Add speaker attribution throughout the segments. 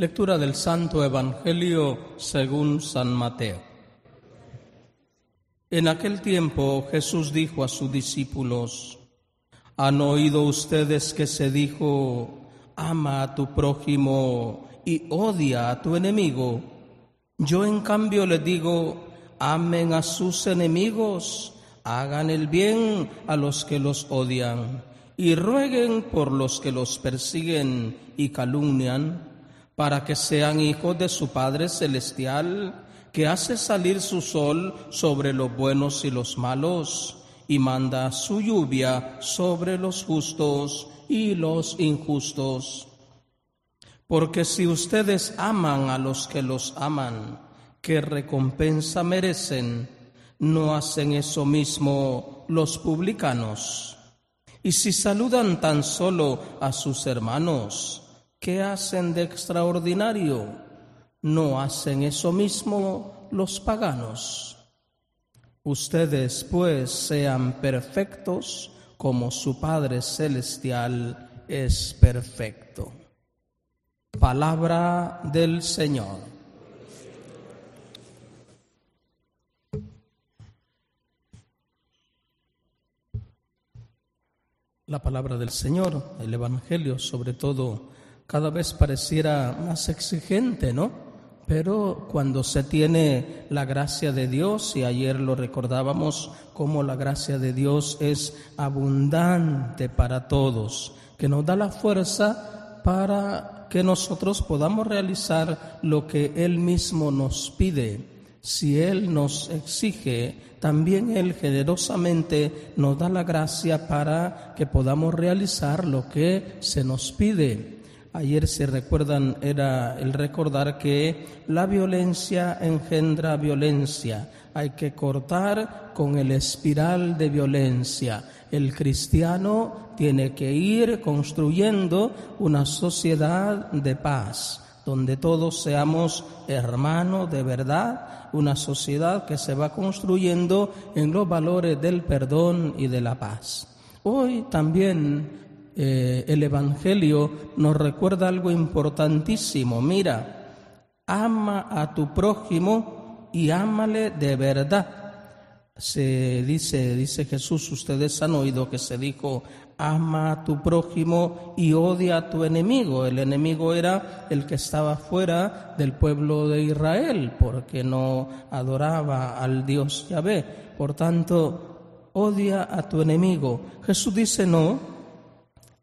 Speaker 1: Lectura del Santo Evangelio según San Mateo. En aquel tiempo Jesús dijo a sus discípulos, ¿han oído ustedes que se dijo, ama a tu prójimo y odia a tu enemigo? Yo en cambio les digo, amen a sus enemigos, hagan el bien a los que los odian y rueguen por los que los persiguen y calumnian, para que sean hijos de su Padre Celestial, que hace salir su sol sobre los buenos y los malos, y manda su lluvia sobre los justos y los injustos. Porque si ustedes aman a los que los aman, ¿qué recompensa merecen? ¿No hacen eso mismo los publicanos? Y si saludan tan solo a sus hermanos, ¿qué hacen de extraordinario? ¿No hacen eso mismo los paganos? Ustedes pues sean perfectos como su Padre Celestial es perfecto. Palabra del Señor. La palabra del Señor, el Evangelio sobre todo, cada vez pareciera más exigente, ¿no? Pero cuando se tiene la gracia de Dios, y ayer lo recordábamos como la gracia de Dios es abundante para todos, que nos da la fuerza para que nosotros podamos realizar lo que Él mismo nos pide. Si Él nos exige también Él generosamente nos da la gracia para que podamos realizar lo que se nos pide. Ayer, si recuerdan, era el recordar que la violencia engendra violencia. Hay que cortar con el espiral de violencia. El cristiano tiene que ir construyendo una sociedad de paz donde todos seamos hermanos de verdad, una sociedad que se va construyendo en los valores del perdón y de la paz. Hoy también eh, el Evangelio nos recuerda algo importantísimo. Mira, ama a tu prójimo y ámale de verdad. Se dice, dice Jesús, ustedes han oído que se dijo, ama a tu prójimo y odia a tu enemigo. El enemigo era el que estaba fuera del pueblo de Israel porque no adoraba al Dios Yahvé. Por tanto, odia a tu enemigo. Jesús dice no.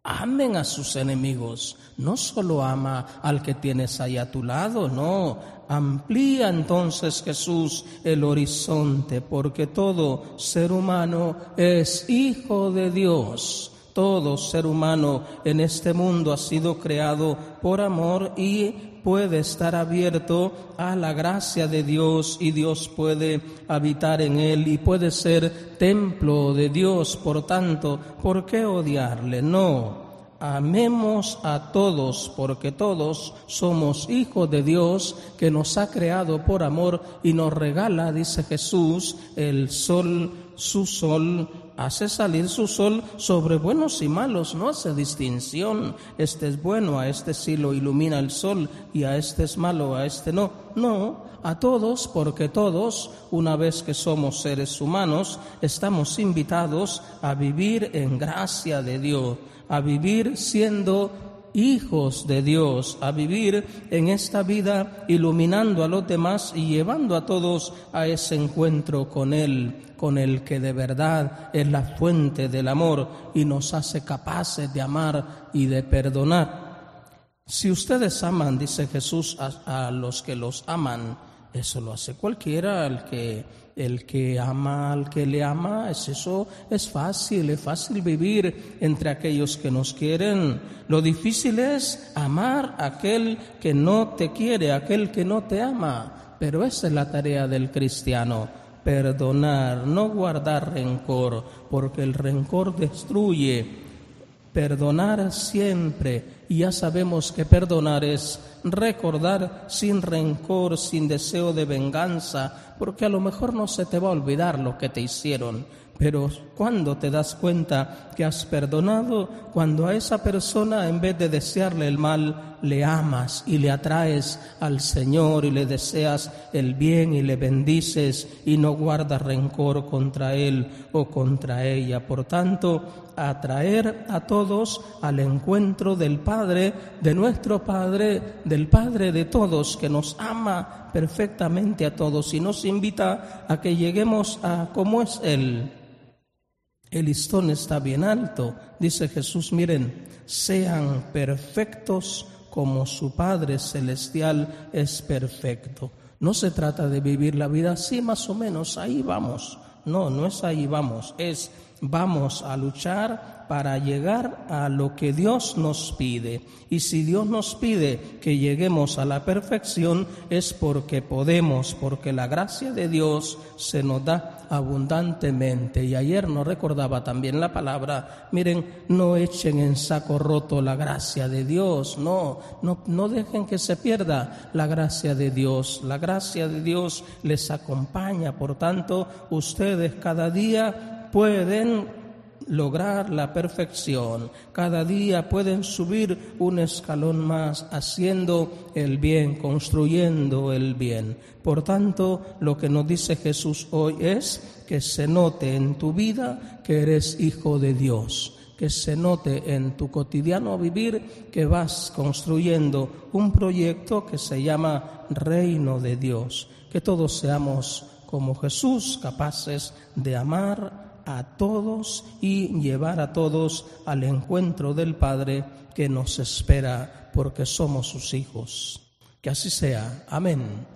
Speaker 1: Amen a sus enemigos. No solo ama al que tienes ahí a tu lado, no. Amplía entonces Jesús el horizonte, porque todo ser humano es hijo de Dios todo ser humano en este mundo ha sido creado por amor y puede estar abierto a la gracia de Dios y Dios puede habitar en él y puede ser templo de Dios. Por tanto, ¿por qué odiarle? No. Amemos a todos, porque todos somos hijos de Dios que nos ha creado por amor y nos regala, dice Jesús, el sol, su sol hace salir su sol sobre buenos y malos, no hace distinción. Este es bueno, a este sí lo ilumina el sol y a este es malo, a este no. No, a todos, porque todos, una vez que somos seres humanos, estamos invitados a vivir en gracia de Dios, a vivir siendo hijos de Dios, a vivir en esta vida iluminando a los demás y llevando a todos a ese encuentro con Él, con el que de verdad es la fuente del amor y nos hace capaces de amar y de perdonar. Si ustedes aman, dice Jesús, a, los que los aman, eso lo hace cualquiera, el que el que ama al que le ama, es eso es fácil, es fácil vivir entre aquellos que nos quieren. Lo difícil es amar a aquel que no te quiere, aquel que no te ama. Pero esa es la tarea del cristiano, perdonar, no guardar rencor, porque el rencor destruye. Perdonar siempre y ya sabemos que perdonar es recordar sin rencor, sin deseo de venganza, porque a lo mejor no se te va a olvidar lo que te hicieron, Pero cuando te das cuenta que has perdonado, cuando a esa persona en vez de desearle el mal, le amas y le atraes al Señor y le deseas el bien y le bendices y no guardas rencor contra él o contra ella. Por tanto, atraer a todos al encuentro del Padre, de nuestro Padre, del Padre de todos, que nos ama perfectamente a todos y nos invita a que lleguemos a cómo es Él. El listón está bien alto, dice Jesús, miren, sean perfectos como su Padre Celestial es perfecto. No se trata de vivir la vida así más o menos, ahí vamos. No, no es ahí vamos, es vamos a luchar para llegar a lo que Dios nos pide. Y si Dios nos pide que lleguemos a la perfección es porque podemos, porque la gracia de Dios se nos da abundantemente. Y ayer nos recordaba también la palabra, miren, no echen en saco roto la gracia de Dios, no, no, no dejen que se pierda la gracia de Dios. La gracia de Dios les acompaña, por tanto, ustedes cada día pueden lograr la perfección. Cada día pueden subir un escalón más haciendo el bien, construyendo el bien. Por tanto, lo que nos dice Jesús hoy es que se note en tu vida que eres hijo de Dios que se note en tu cotidiano vivir que vas construyendo un proyecto que se llama reino de Dios, que todos seamos como Jesús capaces de amar, a todos y llevar a todos al encuentro del Padre que nos espera porque somos sus hijos. Que así sea. Amén.